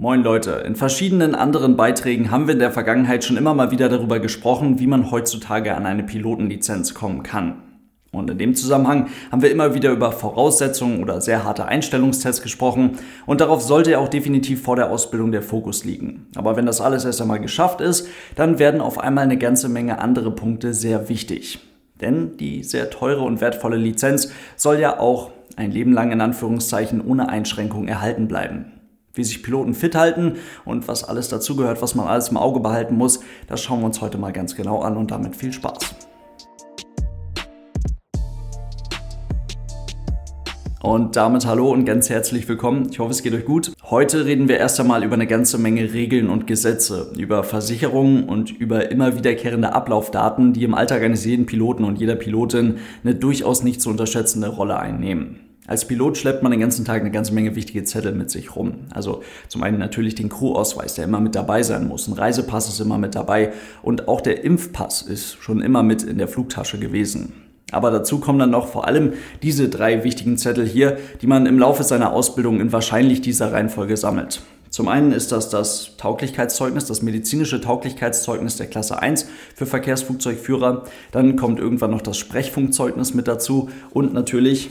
Moin Leute, in verschiedenen anderen Beiträgen haben wir in der Vergangenheit schon immer mal wieder darüber gesprochen, wie man heutzutage an eine Pilotenlizenz kommen kann. Und in dem Zusammenhang haben wir immer wieder über Voraussetzungen oder sehr harte Einstellungstests gesprochen und darauf sollte ja auch definitiv vor der Ausbildung der Fokus liegen. Aber wenn das alles erst einmal geschafft ist, dann werden auf einmal eine ganze Menge andere Punkte sehr wichtig. Denn die sehr teure und wertvolle Lizenz soll ja auch ein Leben lang in Anführungszeichen ohne Einschränkung erhalten bleiben. Wie sich Piloten fit halten und was alles dazugehört, was man alles im Auge behalten muss, das schauen wir uns heute mal ganz genau an und damit viel Spaß. Und damit hallo und ganz herzlich willkommen. Ich hoffe, es geht euch gut. Heute reden wir erst einmal über eine ganze Menge Regeln und Gesetze, über Versicherungen und über immer wiederkehrende Ablaufdaten, die im Alltag eines jeden Piloten und jeder Pilotin eine durchaus nicht zu unterschätzende Rolle einnehmen. Als Pilot schleppt man den ganzen Tag eine ganze Menge wichtige Zettel mit sich rum. Also zum einen natürlich den Crew-Ausweis, der immer mit dabei sein muss. Ein Reisepass ist immer mit dabei und auch der Impfpass ist schon immer mit in der Flugtasche gewesen. Aber dazu kommen dann noch vor allem diese drei wichtigen Zettel hier, die man im Laufe seiner Ausbildung in wahrscheinlich dieser Reihenfolge sammelt. Zum einen ist das das Tauglichkeitszeugnis, das medizinische Tauglichkeitszeugnis der Klasse 1 für Verkehrsflugzeugführer. Dann kommt irgendwann noch das Sprechfunkzeugnis mit dazu und natürlich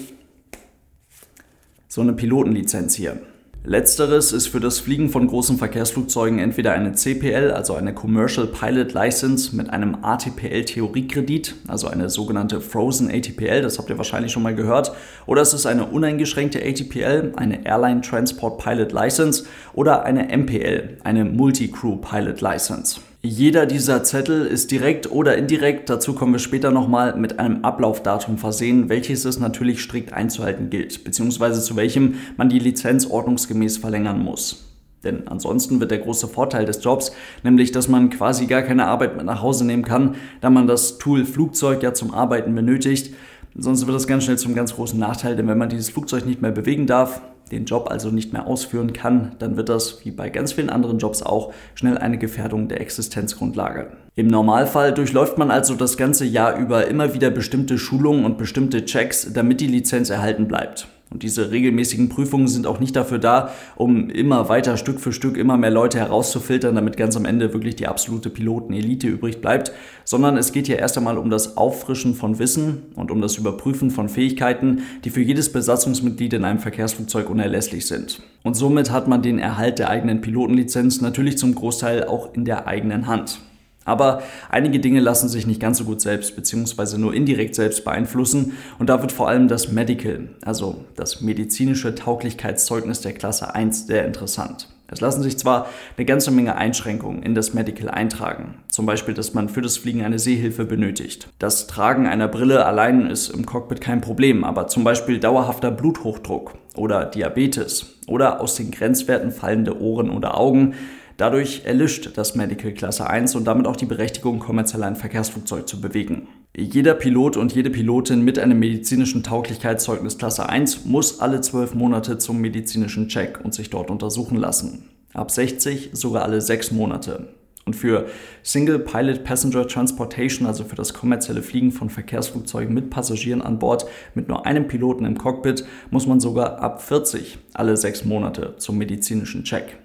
so eine Pilotenlizenz hier. Letzteres ist für das Fliegen von großen Verkehrsflugzeugen entweder eine CPL, also eine Commercial Pilot License mit einem ATPL Theoriekredit, also eine sogenannte Frozen ATPL, das habt ihr wahrscheinlich schon mal gehört, oder es ist eine uneingeschränkte ATPL, eine Airline Transport Pilot License oder eine MPL, eine Multi-Crew Pilot License. Jeder dieser Zettel ist direkt oder indirekt, dazu kommen wir später nochmal, mit einem Ablaufdatum versehen, welches es natürlich strikt einzuhalten gilt, beziehungsweise zu welchem man die Lizenz ordnungsgemäß verlängern muss. Denn ansonsten wird der große Vorteil des Jobs, nämlich dass man quasi gar keine Arbeit mit nach Hause nehmen kann, da man das Tool Flugzeug ja zum Arbeiten benötigt. Sonst wird das ganz schnell zum ganz großen Nachteil, denn wenn man dieses Flugzeug nicht mehr bewegen darf, den Job also nicht mehr ausführen kann, dann wird das, wie bei ganz vielen anderen Jobs auch, schnell eine Gefährdung der Existenzgrundlage. Im Normalfall durchläuft man also das ganze Jahr über immer wieder bestimmte Schulungen und bestimmte Checks, damit die Lizenz erhalten bleibt. Und diese regelmäßigen Prüfungen sind auch nicht dafür da, um immer weiter Stück für Stück immer mehr Leute herauszufiltern, damit ganz am Ende wirklich die absolute Pilotenelite übrig bleibt, sondern es geht hier erst einmal um das Auffrischen von Wissen und um das Überprüfen von Fähigkeiten, die für jedes Besatzungsmitglied in einem Verkehrsflugzeug unerlässlich sind. Und somit hat man den Erhalt der eigenen Pilotenlizenz natürlich zum Großteil auch in der eigenen Hand. Aber einige Dinge lassen sich nicht ganz so gut selbst bzw. nur indirekt selbst beeinflussen und da wird vor allem das Medical, also das medizinische Tauglichkeitszeugnis der Klasse 1 sehr interessant. Es lassen sich zwar eine ganze Menge Einschränkungen in das Medical eintragen, zum Beispiel, dass man für das Fliegen eine Sehhilfe benötigt. Das Tragen einer Brille allein ist im Cockpit kein Problem, aber zum Beispiel dauerhafter Bluthochdruck oder Diabetes oder aus den Grenzwerten fallende Ohren oder Augen Dadurch erlischt das Medical Klasse 1 und damit auch die Berechtigung, kommerziell ein Verkehrsflugzeug zu bewegen. Jeder Pilot und jede Pilotin mit einem medizinischen Tauglichkeitszeugnis Klasse 1 muss alle zwölf Monate zum medizinischen Check und sich dort untersuchen lassen. Ab 60 sogar alle sechs Monate. Und für Single Pilot Passenger Transportation, also für das kommerzielle Fliegen von Verkehrsflugzeugen mit Passagieren an Bord, mit nur einem Piloten im Cockpit, muss man sogar ab 40 alle sechs Monate zum medizinischen Check.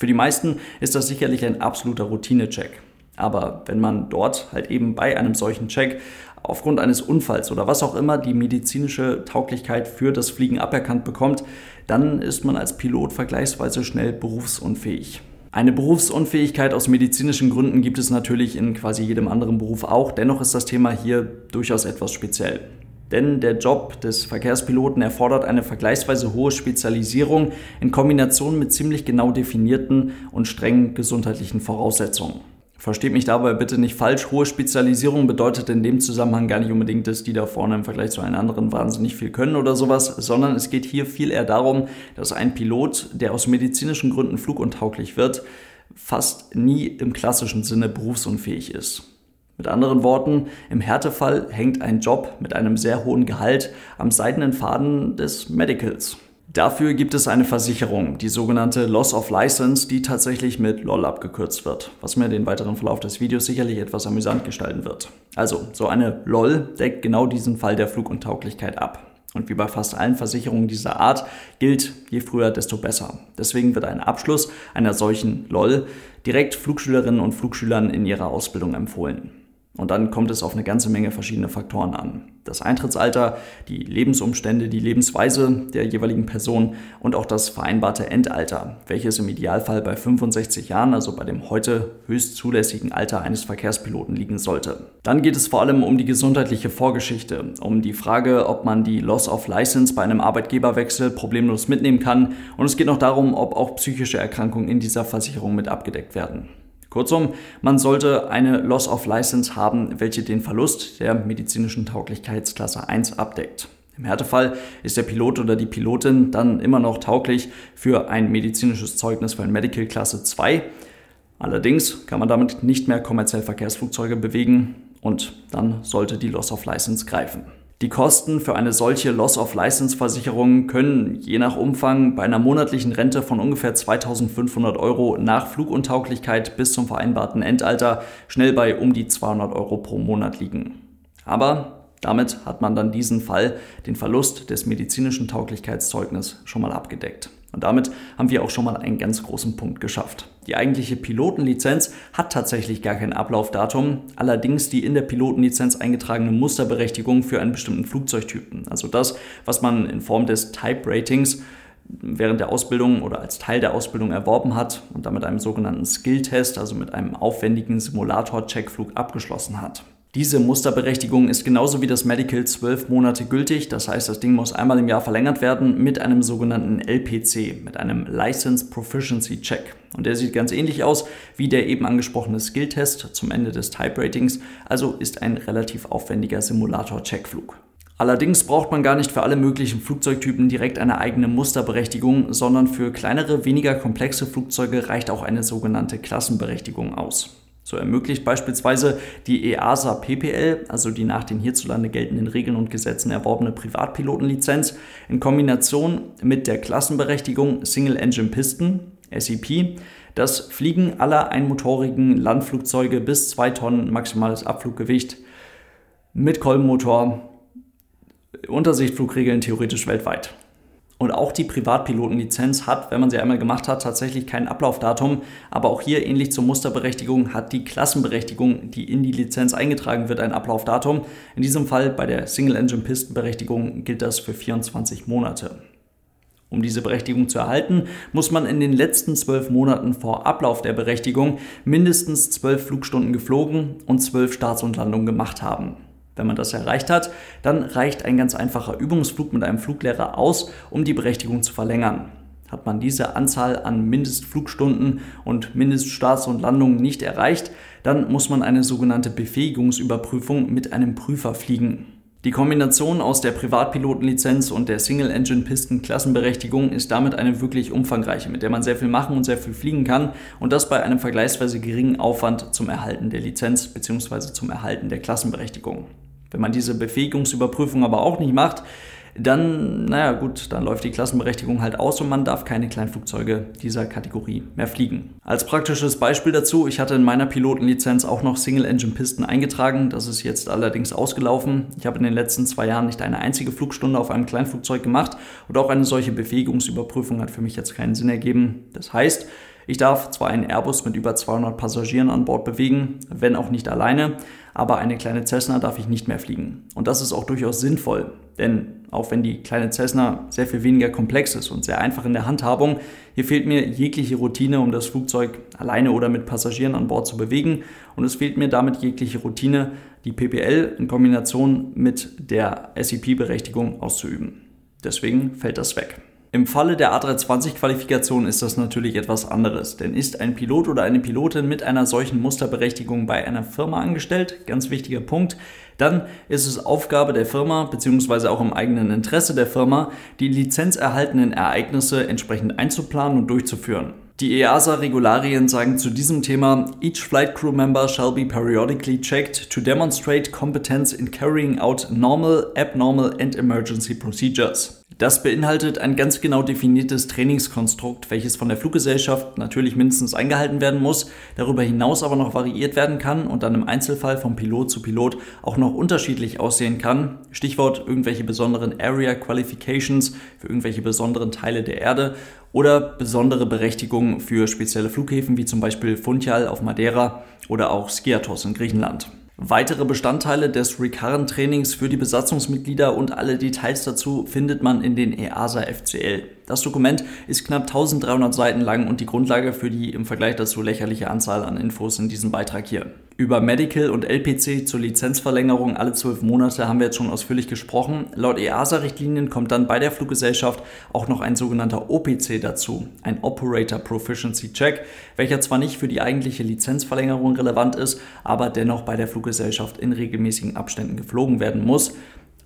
Für die meisten ist das sicherlich ein absoluter Routinecheck. Aber wenn man dort halt eben bei einem solchen Check aufgrund eines Unfalls oder was auch immer die medizinische Tauglichkeit für das Fliegen aberkannt bekommt, dann ist man als Pilot vergleichsweise schnell berufsunfähig. Eine Berufsunfähigkeit aus medizinischen Gründen gibt es natürlich in quasi jedem anderen Beruf auch, dennoch ist das Thema hier durchaus etwas speziell. Denn der Job des Verkehrspiloten erfordert eine vergleichsweise hohe Spezialisierung in Kombination mit ziemlich genau definierten und strengen gesundheitlichen Voraussetzungen. Versteht mich dabei bitte nicht falsch. Hohe Spezialisierung bedeutet in dem Zusammenhang gar nicht unbedingt, dass die da vorne im Vergleich zu allen anderen wahnsinnig viel können oder sowas, sondern es geht hier viel eher darum, dass ein Pilot, der aus medizinischen Gründen fluguntauglich wird, fast nie im klassischen Sinne berufsunfähig ist. Mit anderen Worten, im Härtefall hängt ein Job mit einem sehr hohen Gehalt am seidenen Faden des Medicals. Dafür gibt es eine Versicherung, die sogenannte Loss of License, die tatsächlich mit LOL abgekürzt wird, was mir den weiteren Verlauf des Videos sicherlich etwas amüsant gestalten wird. Also, so eine LOL deckt genau diesen Fall der Fluguntauglichkeit ab. Und wie bei fast allen Versicherungen dieser Art gilt, je früher, desto besser. Deswegen wird ein Abschluss einer solchen LOL direkt Flugschülerinnen und Flugschülern in ihrer Ausbildung empfohlen. Und dann kommt es auf eine ganze Menge verschiedene Faktoren an. Das Eintrittsalter, die Lebensumstände, die Lebensweise der jeweiligen Person und auch das vereinbarte Endalter, welches im Idealfall bei 65 Jahren, also bei dem heute höchst zulässigen Alter eines Verkehrspiloten liegen sollte. Dann geht es vor allem um die gesundheitliche Vorgeschichte, um die Frage, ob man die Loss of License bei einem Arbeitgeberwechsel problemlos mitnehmen kann und es geht noch darum, ob auch psychische Erkrankungen in dieser Versicherung mit abgedeckt werden. Kurzum, man sollte eine Loss of License haben, welche den Verlust der medizinischen Tauglichkeitsklasse 1 abdeckt. Im Härtefall ist der Pilot oder die Pilotin dann immer noch tauglich für ein medizinisches Zeugnis für ein Medical Klasse 2. Allerdings kann man damit nicht mehr kommerziell Verkehrsflugzeuge bewegen und dann sollte die Loss of License greifen. Die Kosten für eine solche Loss-of-License-Versicherung können je nach Umfang bei einer monatlichen Rente von ungefähr 2500 Euro nach Fluguntauglichkeit bis zum vereinbarten Endalter schnell bei um die 200 Euro pro Monat liegen. Aber damit hat man dann diesen Fall, den Verlust des medizinischen Tauglichkeitszeugnisses, schon mal abgedeckt. Und damit haben wir auch schon mal einen ganz großen Punkt geschafft. Die eigentliche Pilotenlizenz hat tatsächlich gar kein Ablaufdatum, allerdings die in der Pilotenlizenz eingetragene Musterberechtigung für einen bestimmten Flugzeugtypen. Also das, was man in Form des Type Ratings während der Ausbildung oder als Teil der Ausbildung erworben hat und damit einem sogenannten Skill-Test, also mit einem aufwendigen Simulator-Checkflug abgeschlossen hat. Diese Musterberechtigung ist genauso wie das Medical zwölf Monate gültig. Das heißt, das Ding muss einmal im Jahr verlängert werden mit einem sogenannten LPC, mit einem License Proficiency Check. Und der sieht ganz ähnlich aus wie der eben angesprochene Skill-Test zum Ende des Type-Ratings, also ist ein relativ aufwendiger Simulator-Checkflug. Allerdings braucht man gar nicht für alle möglichen Flugzeugtypen direkt eine eigene Musterberechtigung, sondern für kleinere, weniger komplexe Flugzeuge reicht auch eine sogenannte Klassenberechtigung aus. So ermöglicht beispielsweise die EASA PPL, also die nach den hierzulande geltenden Regeln und Gesetzen erworbene Privatpilotenlizenz, in Kombination mit der Klassenberechtigung Single Engine Piston, SEP, das Fliegen aller einmotorigen Landflugzeuge bis 2 Tonnen maximales Abfluggewicht mit Kolbenmotor, Untersichtflugregeln theoretisch weltweit. Und auch die Privatpilotenlizenz hat, wenn man sie einmal gemacht hat, tatsächlich kein Ablaufdatum. Aber auch hier, ähnlich zur Musterberechtigung, hat die Klassenberechtigung, die in die Lizenz eingetragen wird, ein Ablaufdatum. In diesem Fall bei der Single-Engine-Pistenberechtigung gilt das für 24 Monate. Um diese Berechtigung zu erhalten, muss man in den letzten zwölf Monaten vor Ablauf der Berechtigung mindestens zwölf Flugstunden geflogen und zwölf Starts und Landungen gemacht haben. Wenn man das erreicht hat, dann reicht ein ganz einfacher Übungsflug mit einem Fluglehrer aus, um die Berechtigung zu verlängern. Hat man diese Anzahl an Mindestflugstunden und Mindeststarts und Landungen nicht erreicht, dann muss man eine sogenannte Befähigungsüberprüfung mit einem Prüfer fliegen. Die Kombination aus der Privatpilotenlizenz und der Single-Engine-Pisten-Klassenberechtigung ist damit eine wirklich umfangreiche, mit der man sehr viel machen und sehr viel fliegen kann und das bei einem vergleichsweise geringen Aufwand zum Erhalten der Lizenz bzw. zum Erhalten der Klassenberechtigung. Wenn man diese Befähigungsüberprüfung aber auch nicht macht, dann, naja gut, dann läuft die Klassenberechtigung halt aus und man darf keine Kleinflugzeuge dieser Kategorie mehr fliegen. Als praktisches Beispiel dazu, ich hatte in meiner Pilotenlizenz auch noch Single-Engine-Pisten eingetragen, das ist jetzt allerdings ausgelaufen. Ich habe in den letzten zwei Jahren nicht eine einzige Flugstunde auf einem Kleinflugzeug gemacht und auch eine solche Befähigungsüberprüfung hat für mich jetzt keinen Sinn ergeben. Das heißt, ich darf zwar einen Airbus mit über 200 Passagieren an Bord bewegen, wenn auch nicht alleine, aber eine kleine Cessna darf ich nicht mehr fliegen. Und das ist auch durchaus sinnvoll, denn auch wenn die kleine Cessna sehr viel weniger komplex ist und sehr einfach in der Handhabung, hier fehlt mir jegliche Routine, um das Flugzeug alleine oder mit Passagieren an Bord zu bewegen und es fehlt mir damit jegliche Routine, die PPL in Kombination mit der SEP-Berechtigung auszuüben. Deswegen fällt das weg. Im Falle der A320-Qualifikation ist das natürlich etwas anderes, denn ist ein Pilot oder eine Pilotin mit einer solchen Musterberechtigung bei einer Firma angestellt, ganz wichtiger Punkt, dann ist es Aufgabe der Firma bzw. auch im eigenen Interesse der Firma, die lizenzerhaltenen Ereignisse entsprechend einzuplanen und durchzuführen. Die EASA-Regularien sagen zu diesem Thema, each flight crew member shall be periodically checked to demonstrate competence in carrying out normal, abnormal and emergency procedures. Das beinhaltet ein ganz genau definiertes Trainingskonstrukt, welches von der Fluggesellschaft natürlich mindestens eingehalten werden muss, darüber hinaus aber noch variiert werden kann und dann im Einzelfall von Pilot zu Pilot auch noch unterschiedlich aussehen kann. Stichwort irgendwelche besonderen Area Qualifications für irgendwelche besonderen Teile der Erde oder besondere Berechtigungen für spezielle Flughäfen wie zum Beispiel Funchal auf Madeira oder auch Skiathos in Griechenland. Weitere Bestandteile des Recurrent-Trainings für die Besatzungsmitglieder und alle Details dazu findet man in den EASA FCL. Das Dokument ist knapp 1300 Seiten lang und die Grundlage für die im Vergleich dazu lächerliche Anzahl an Infos in diesem Beitrag hier. Über Medical und LPC zur Lizenzverlängerung alle zwölf Monate haben wir jetzt schon ausführlich gesprochen. Laut EASA-Richtlinien kommt dann bei der Fluggesellschaft auch noch ein sogenannter OPC dazu, ein Operator Proficiency Check, welcher zwar nicht für die eigentliche Lizenzverlängerung relevant ist, aber dennoch bei der Fluggesellschaft in regelmäßigen Abständen geflogen werden muss.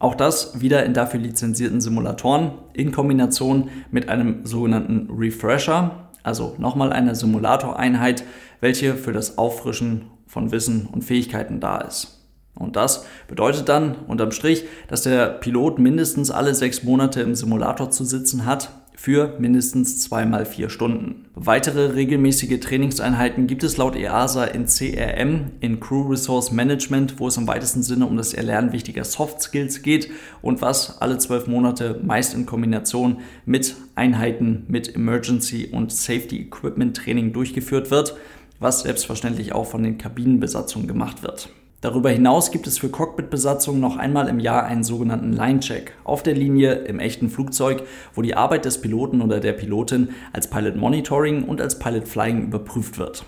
Auch das wieder in dafür lizenzierten Simulatoren in Kombination mit einem sogenannten Refresher, also nochmal eine Simulatoreinheit, welche für das Auffrischen von Wissen und Fähigkeiten da ist. Und das bedeutet dann unterm Strich, dass der Pilot mindestens alle sechs Monate im Simulator zu sitzen hat für mindestens zweimal vier Stunden. Weitere regelmäßige Trainingseinheiten gibt es laut EASA in CRM, in Crew Resource Management, wo es im weitesten Sinne um das Erlernen wichtiger Soft Skills geht und was alle zwölf Monate meist in Kombination mit Einheiten mit Emergency und Safety Equipment Training durchgeführt wird, was selbstverständlich auch von den Kabinenbesatzungen gemacht wird. Darüber hinaus gibt es für Cockpitbesatzungen noch einmal im Jahr einen sogenannten Line-Check auf der Linie im echten Flugzeug, wo die Arbeit des Piloten oder der Pilotin als Pilot Monitoring und als Pilot Flying überprüft wird.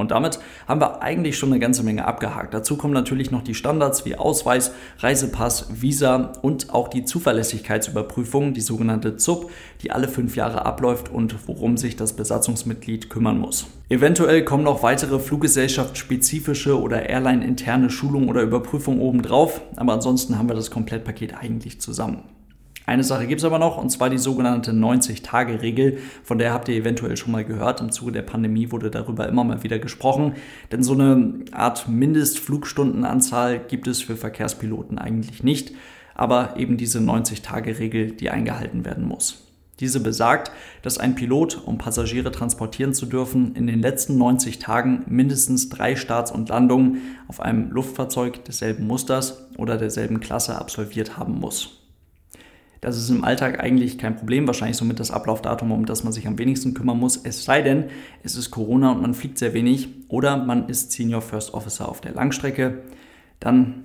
Und damit haben wir eigentlich schon eine ganze Menge abgehakt. Dazu kommen natürlich noch die Standards wie Ausweis, Reisepass, Visa und auch die Zuverlässigkeitsüberprüfung, die sogenannte ZUP, die alle fünf Jahre abläuft und worum sich das Besatzungsmitglied kümmern muss. Eventuell kommen noch weitere fluggesellschaftsspezifische oder Airline-interne Schulungen oder Überprüfungen obendrauf, aber ansonsten haben wir das Komplettpaket eigentlich zusammen. Eine Sache gibt es aber noch, und zwar die sogenannte 90-Tage-Regel, von der habt ihr eventuell schon mal gehört. Im Zuge der Pandemie wurde darüber immer mal wieder gesprochen. Denn so eine Art Mindestflugstundenanzahl gibt es für Verkehrspiloten eigentlich nicht, aber eben diese 90-Tage-Regel, die eingehalten werden muss. Diese besagt, dass ein Pilot, um Passagiere transportieren zu dürfen, in den letzten 90 Tagen mindestens drei Starts und Landungen auf einem Luftfahrzeug desselben Musters oder derselben Klasse absolviert haben muss. Das ist im Alltag eigentlich kein Problem, wahrscheinlich somit das Ablaufdatum, um das man sich am wenigsten kümmern muss. Es sei denn, es ist Corona und man fliegt sehr wenig oder man ist Senior First Officer auf der Langstrecke. Dann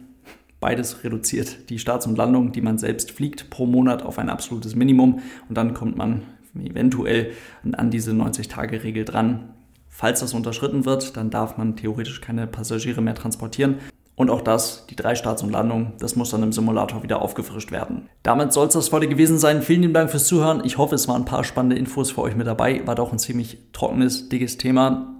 beides reduziert die Starts und Landungen, die man selbst fliegt, pro Monat auf ein absolutes Minimum und dann kommt man eventuell an diese 90-Tage-Regel dran. Falls das unterschritten wird, dann darf man theoretisch keine Passagiere mehr transportieren. Und auch das, die drei Starts und Landungen, das muss dann im Simulator wieder aufgefrischt werden. Damit soll es das heute gewesen sein. Vielen lieben Dank fürs Zuhören. Ich hoffe, es waren ein paar spannende Infos für euch mit dabei. War doch ein ziemlich trockenes, dickes Thema.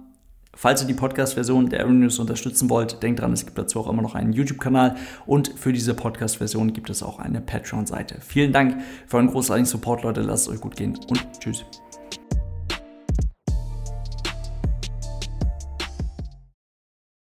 Falls ihr die Podcast-Version der Aero News unterstützen wollt, denkt dran, es gibt dazu auch immer noch einen YouTube-Kanal und für diese Podcast-Version gibt es auch eine Patreon-Seite. Vielen Dank für euren großartigen Support, Leute. Lasst es euch gut gehen und tschüss.